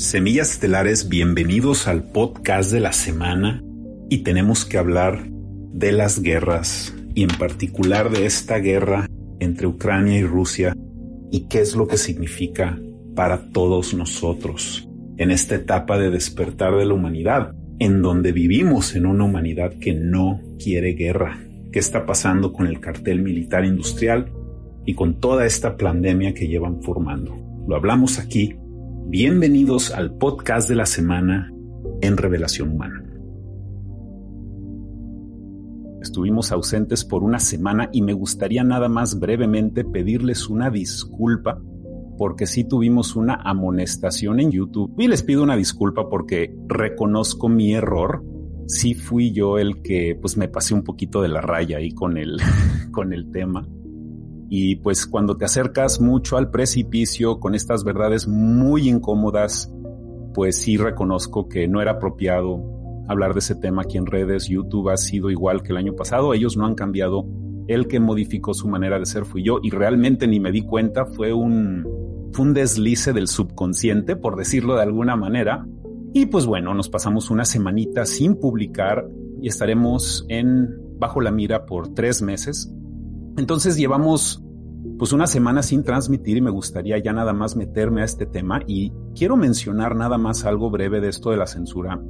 Semillas Estelares, bienvenidos al podcast de la semana y tenemos que hablar de las guerras y en particular de esta guerra entre Ucrania y Rusia y qué es lo que significa para todos nosotros en esta etapa de despertar de la humanidad, en donde vivimos en una humanidad que no quiere guerra. ¿Qué está pasando con el cartel militar industrial y con toda esta pandemia que llevan formando? Lo hablamos aquí Bienvenidos al podcast de la semana en Revelación Humana. Estuvimos ausentes por una semana y me gustaría nada más brevemente pedirles una disculpa porque sí tuvimos una amonestación en YouTube y les pido una disculpa porque reconozco mi error. Sí fui yo el que pues me pasé un poquito de la raya ahí con el, con el tema y pues cuando te acercas mucho al precipicio con estas verdades muy incómodas, pues sí reconozco que no era apropiado hablar de ese tema aquí en redes. YouTube ha sido igual que el año pasado. Ellos no han cambiado. El que modificó su manera de ser fui yo y realmente ni me di cuenta. Fue un, un deslice del subconsciente, por decirlo de alguna manera. Y pues bueno, nos pasamos una semanita sin publicar y estaremos en bajo la mira por tres meses entonces llevamos pues una semana sin transmitir y me gustaría ya nada más meterme a este tema y quiero mencionar nada más algo breve de esto de la censura.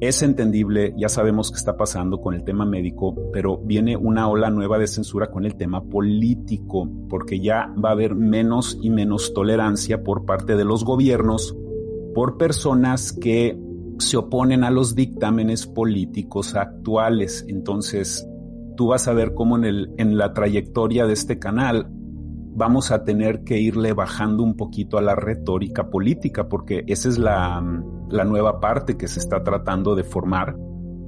Es entendible, ya sabemos qué está pasando con el tema médico, pero viene una ola nueva de censura con el tema político, porque ya va a haber menos y menos tolerancia por parte de los gobiernos por personas que se oponen a los dictámenes políticos actuales. Entonces, tú vas a ver cómo en, el, en la trayectoria de este canal vamos a tener que irle bajando un poquito a la retórica política, porque esa es la, la nueva parte que se está tratando de formar.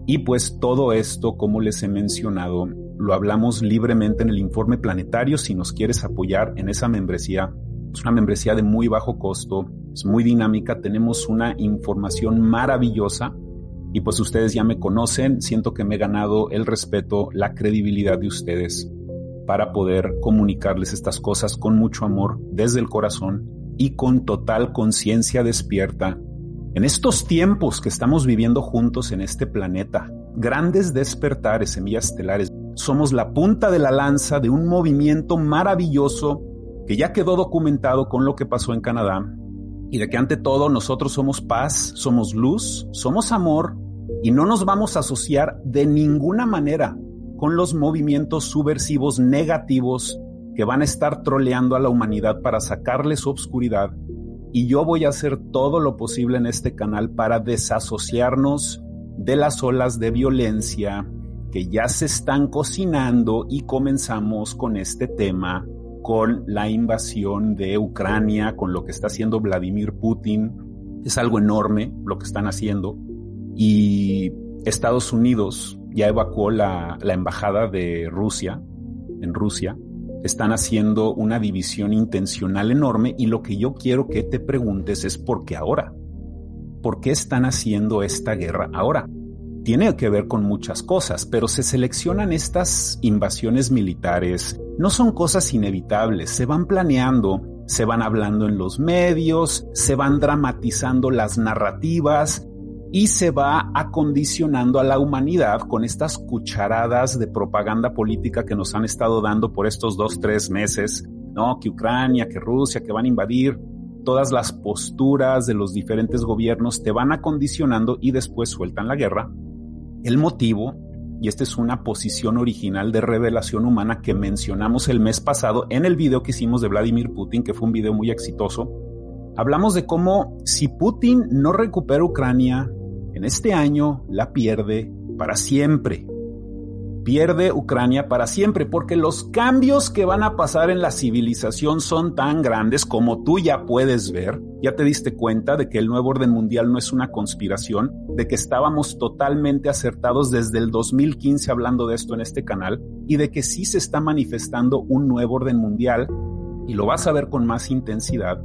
Y pues todo esto, como les he mencionado, lo hablamos libremente en el informe planetario. Si nos quieres apoyar en esa membresía, es una membresía de muy bajo costo, es muy dinámica, tenemos una información maravillosa y pues ustedes ya me conocen, siento que me he ganado el respeto, la credibilidad de ustedes para poder comunicarles estas cosas con mucho amor desde el corazón y con total conciencia despierta. En estos tiempos que estamos viviendo juntos en este planeta, grandes despertares, semillas estelares, somos la punta de la lanza de un movimiento maravilloso que ya quedó documentado con lo que pasó en Canadá y de que ante todo nosotros somos paz, somos luz, somos amor y no nos vamos a asociar de ninguna manera con los movimientos subversivos negativos que van a estar troleando a la humanidad para sacarle su obscuridad. Y yo voy a hacer todo lo posible en este canal para desasociarnos de las olas de violencia que ya se están cocinando y comenzamos con este tema, con la invasión de Ucrania, con lo que está haciendo Vladimir Putin. Es algo enorme lo que están haciendo y Estados Unidos ya evacuó la, embajada de Rusia en Rusia. Están haciendo una división intencional enorme y lo que yo quiero que te preguntes es por qué ahora. ¿Por qué están haciendo esta guerra ahora? Tiene que ver con muchas cosas, pero se seleccionan estas invasiones militares. No son cosas inevitables, se van planeando, se van hablando en los medios, se van dramatizando las narrativas, y se va acondicionando a la humanidad con estas cucharadas de propaganda política que nos han estado dando por estos dos, tres meses, ¿no? Que Ucrania, que Rusia, que van a invadir, todas las posturas de los diferentes gobiernos te van acondicionando y después sueltan la guerra. El motivo, y esta es una posición original de revelación humana que mencionamos el mes pasado en el video que hicimos de Vladimir Putin, que fue un video muy exitoso, hablamos de cómo si Putin no recupera Ucrania, en este año la pierde para siempre. Pierde Ucrania para siempre porque los cambios que van a pasar en la civilización son tan grandes como tú ya puedes ver. Ya te diste cuenta de que el nuevo orden mundial no es una conspiración, de que estábamos totalmente acertados desde el 2015 hablando de esto en este canal y de que sí se está manifestando un nuevo orden mundial y lo vas a ver con más intensidad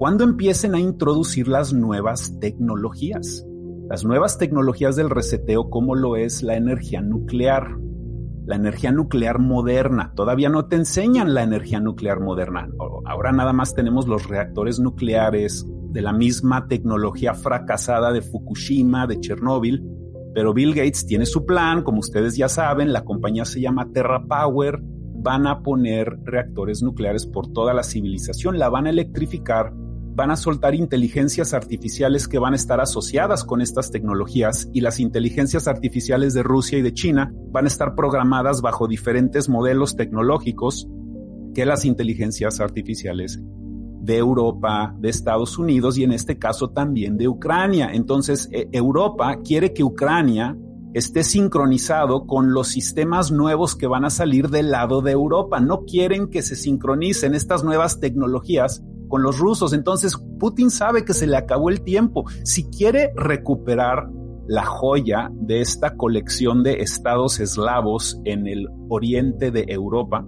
cuando empiecen a introducir las nuevas tecnologías las nuevas tecnologías del reseteo como lo es la energía nuclear. La energía nuclear moderna. Todavía no te enseñan la energía nuclear moderna. Ahora nada más tenemos los reactores nucleares de la misma tecnología fracasada de Fukushima, de Chernóbil, pero Bill Gates tiene su plan, como ustedes ya saben, la compañía se llama Terra Power, van a poner reactores nucleares por toda la civilización, la van a electrificar, van a soltar inteligencias artificiales que van a estar asociadas con estas tecnologías y las inteligencias artificiales de Rusia y de China van a estar programadas bajo diferentes modelos tecnológicos que las inteligencias artificiales de Europa, de Estados Unidos y en este caso también de Ucrania. Entonces, e, Europa quiere que Ucrania esté sincronizado con los sistemas nuevos que van a salir del lado de Europa. No quieren que se sincronicen estas nuevas tecnologías con los rusos. Entonces, Putin sabe que se le acabó el tiempo. Si quiere recuperar la joya de esta colección de estados eslavos en el oriente de Europa,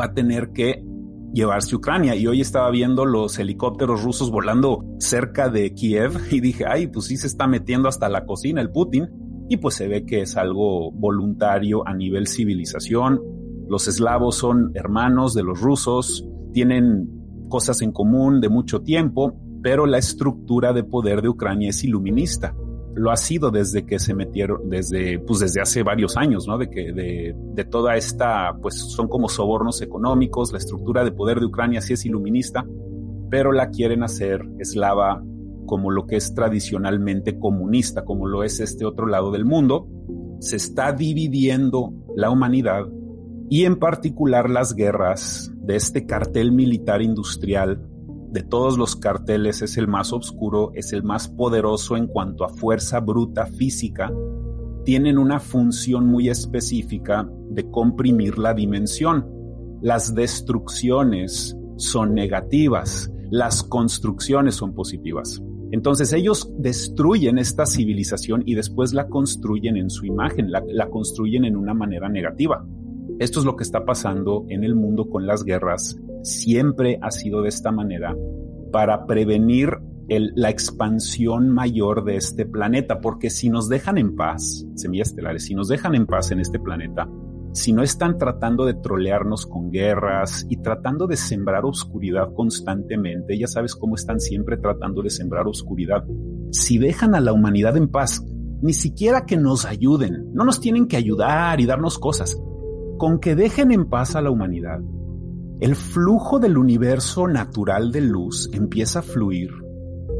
va a tener que llevarse Ucrania. Y hoy estaba viendo los helicópteros rusos volando cerca de Kiev y dije, ay, pues sí se está metiendo hasta la cocina el Putin. Y pues se ve que es algo voluntario a nivel civilización. Los eslavos son hermanos de los rusos, tienen cosas en común de mucho tiempo, pero la estructura de poder de Ucrania es iluminista lo ha sido desde que se metieron, desde, pues desde hace varios años, ¿no? De que de, de toda esta, pues son como sobornos económicos, la estructura de poder de Ucrania sí es iluminista, pero la quieren hacer eslava como lo que es tradicionalmente comunista, como lo es este otro lado del mundo. Se está dividiendo la humanidad y en particular las guerras de este cartel militar industrial de todos los carteles es el más oscuro, es el más poderoso en cuanto a fuerza bruta física, tienen una función muy específica de comprimir la dimensión. Las destrucciones son negativas, las construcciones son positivas. Entonces ellos destruyen esta civilización y después la construyen en su imagen, la, la, construyen en una manera negativa. Esto es lo que está pasando en el mundo con las guerras. Siempre ha sido de esta manera para prevenir la expansión mayor de este planeta, porque si nos dejan en paz, semillas estelares, si nos dejan en paz en este planeta, si no están tratando de trolearnos con guerras y tratando de sembrar oscuridad constantemente, ya sabes cómo están siempre tratando de sembrar oscuridad, si dejan a la humanidad en paz, ni siquiera que nos ayuden, no nos tienen que ayudar y darnos cosas, con que dejen en paz a la humanidad, el flujo del universo natural de luz empieza a fluir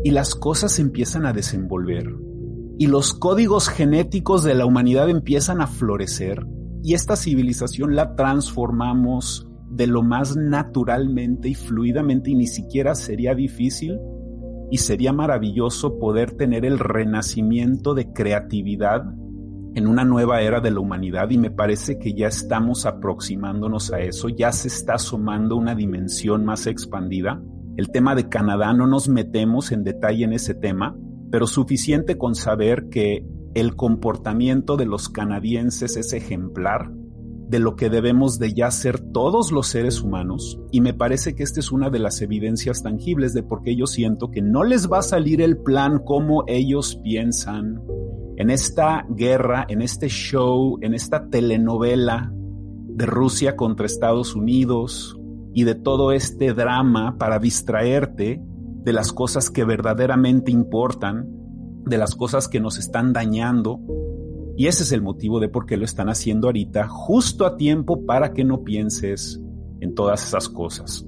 y las cosas empiezan a desenvolver. Y los códigos genéticos de la humanidad empiezan a florecer y esta civilización la transformamos de lo más naturalmente y fluidamente y ni siquiera sería difícil y sería maravilloso poder tener el renacimiento de creatividad en una nueva era de la humanidad y me parece que ya estamos aproximándonos a eso, ya se está sumando una dimensión más expandida. El tema de Canadá no nos metemos en detalle en ese tema, pero suficiente con saber que el comportamiento de los canadienses es ejemplar de lo que debemos de ya ser todos los seres humanos y me parece que esta es una de las evidencias tangibles de por qué yo siento que no les va a salir el plan como ellos piensan en esta guerra, en este show, en esta telenovela de Rusia contra Estados Unidos y de todo este drama para distraerte de las cosas que verdaderamente importan, de las cosas que nos están dañando. Y ese es el motivo de por qué lo están haciendo ahorita, justo a tiempo para que no pienses en todas esas cosas.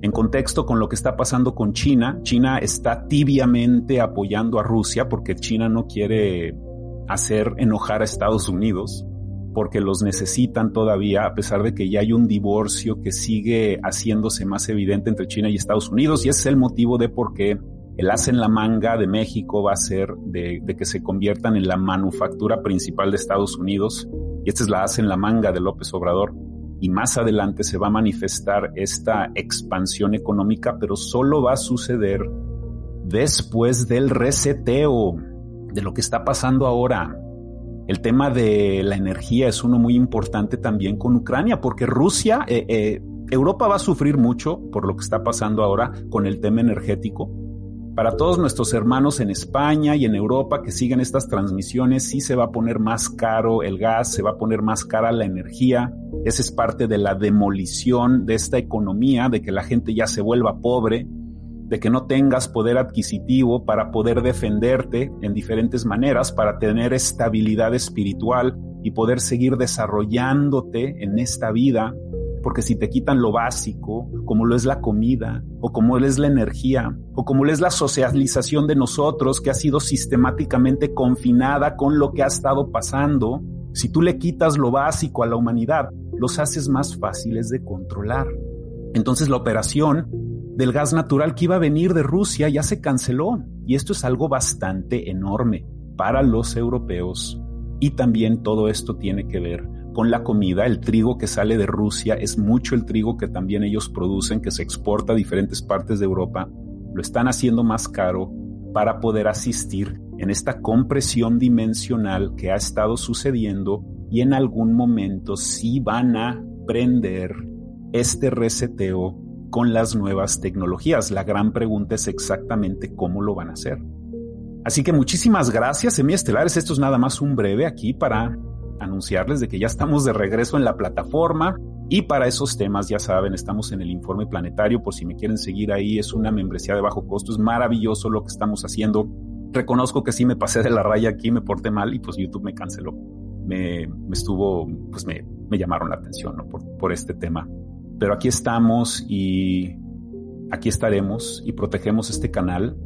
En contexto con lo que está pasando con China, China está tibiamente apoyando a Rusia porque China no quiere hacer enojar a Estados Unidos porque los necesitan todavía, a pesar de que ya hay un divorcio que sigue haciéndose más evidente entre China y Estados Unidos, y ese es el motivo de por qué el as en la manga de México va a ser de, de, que se conviertan en la manufactura principal de Estados Unidos, y esta es la as en la manga de López Obrador y más adelante se va a manifestar esta expansión económica, pero solo va a suceder después del reseteo de lo que está pasando ahora. El tema de la energía es uno muy importante también con Ucrania, porque Rusia, eh, eh, Europa va a sufrir mucho por lo que está pasando ahora con el tema energético, para todos nuestros hermanos en España y en Europa que siguen estas transmisiones, sí se va a poner más caro el gas, se va a poner más cara la energía. Esa es parte de la demolición de esta economía, de que la gente ya se vuelva pobre. de que no tengas poder adquisitivo para poder defenderte en diferentes maneras, para tener estabilidad espiritual y poder seguir desarrollándote en esta vida, porque si te quitan lo básico, como lo es la comida, o como lo es la energía, o como lo es la socialización de nosotros, que ha sido sistemáticamente confinada con lo que ha estado pasando, si tú le quitas lo básico a la humanidad, los haces más fáciles de controlar. Entonces la operación del gas natural que iba a venir de Rusia ya se canceló y esto es algo bastante enorme para los europeos y también todo esto tiene que ver con la comida. El trigo que sale de Rusia es mucho el trigo que también ellos producen, que se exporta a diferentes partes de Europa. Lo están haciendo más caro para poder asistir en esta compresión dimensional que ha estado sucediendo y en algún momento sí van a prender este reseteo con las nuevas tecnologías. La gran pregunta es exactamente cómo lo van a hacer. Así que muchísimas gracias, Semiestelares. Esto es nada más un breve aquí para anunciarles de que ya estamos de regreso en la plataforma y para esos temas, ya saben, estamos en el informe planetario, por si me quieren seguir ahí, es una membresía de bajo costo, es maravilloso lo que estamos haciendo. Reconozco que sí me pasé de la raya aquí, me porté mal y pues YouTube me canceló. Me, me estuvo, pues me, me llamaron la atención ¿no? por, por este tema. Pero aquí estamos y aquí estaremos y protegemos este canal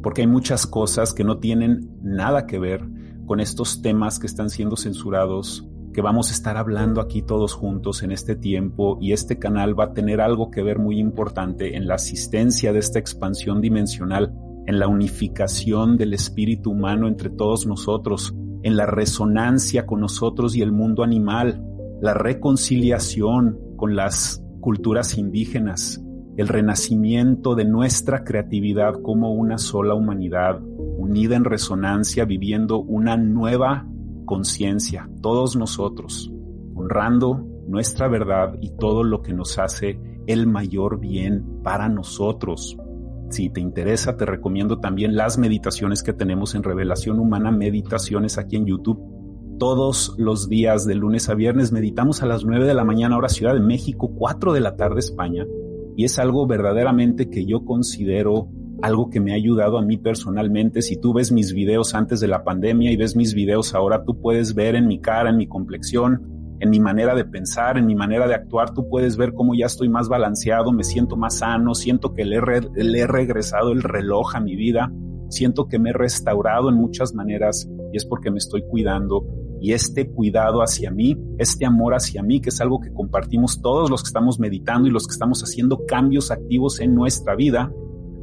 porque hay muchas cosas que no tienen nada que ver con estos temas que están siendo censurados, que vamos a estar hablando aquí todos juntos en este tiempo y este canal va a tener algo que ver muy importante en la asistencia de esta expansión dimensional, en la unificación del espíritu humano entre todos nosotros, en la resonancia con nosotros y el mundo animal, la reconciliación con las culturas indígenas, el renacimiento de nuestra creatividad como una sola humanidad, unida en resonancia, viviendo una nueva conciencia, todos nosotros, honrando nuestra verdad y todo lo que nos hace el mayor bien para nosotros. Si te interesa, te recomiendo también las meditaciones que tenemos en Revelación Humana, meditaciones aquí en YouTube todos los días de lunes a viernes meditamos a las 9 de la mañana hora Ciudad de México, 4 de la tarde España. Y es algo verdaderamente que yo considero algo que me ha ayudado a mí personalmente. Si tú ves mis videos antes de la pandemia y ves mis videos ahora, tú puedes ver en mi cara, en mi complexión, en mi manera de pensar, en mi manera de actuar, tú puedes ver cómo ya estoy más balanceado, me siento más sano, siento que le, he regresado el reloj a mi vida, siento que me he restaurado en muchas maneras y es porque me estoy cuidando y este cuidado hacia mí, este amor hacia mí, que es algo que compartimos todos los que estamos meditando y los que estamos haciendo cambios activos en nuestra vida,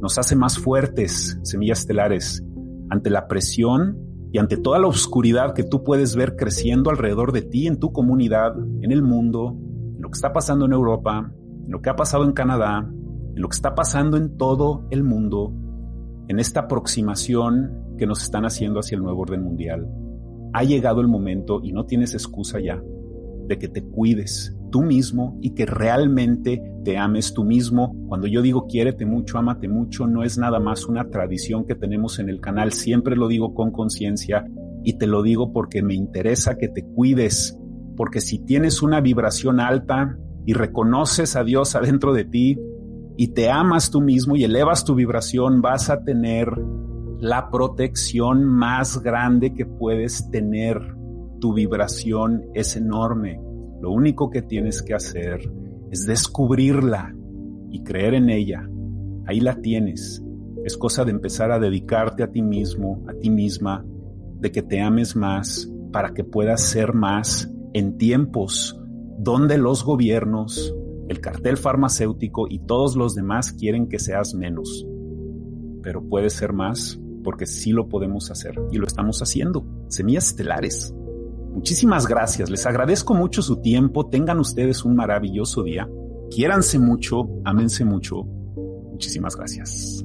nos hace más fuertes, semillas estelares, ante la presión y ante toda la oscuridad que tú puedes ver creciendo alrededor de ti, en tu comunidad, en el mundo, en lo que está pasando en Europa, en lo que ha pasado en Canadá, en lo que está pasando en todo el mundo, en esta aproximación que nos están haciendo hacia el nuevo orden mundial. Ha llegado el momento y no tienes excusa ya de que te cuides tú mismo y que realmente te ames tú mismo. Cuando yo digo quiérete mucho, ámate mucho, no es nada más una tradición que tenemos en el canal, siempre lo digo con conciencia y te lo digo porque me interesa que te cuides, porque si tienes una vibración alta y reconoces a Dios adentro de ti y te amas tú mismo y elevas tu vibración, vas a tener la protección más grande que puedes tener. Tu vibración es enorme. Lo único que tienes que hacer es descubrirla y creer en ella. Ahí la tienes. Es cosa de empezar a dedicarte a ti mismo, a ti misma, de que te ames más para que puedas ser más en tiempos donde los gobiernos, el cartel farmacéutico y todos los demás quieren que seas menos. Pero puedes ser más porque sí lo podemos hacer y lo estamos haciendo. Semillas estelares. Muchísimas gracias, les agradezco mucho su tiempo, tengan ustedes un maravilloso día, quiéranse mucho, ámense mucho. Muchísimas gracias.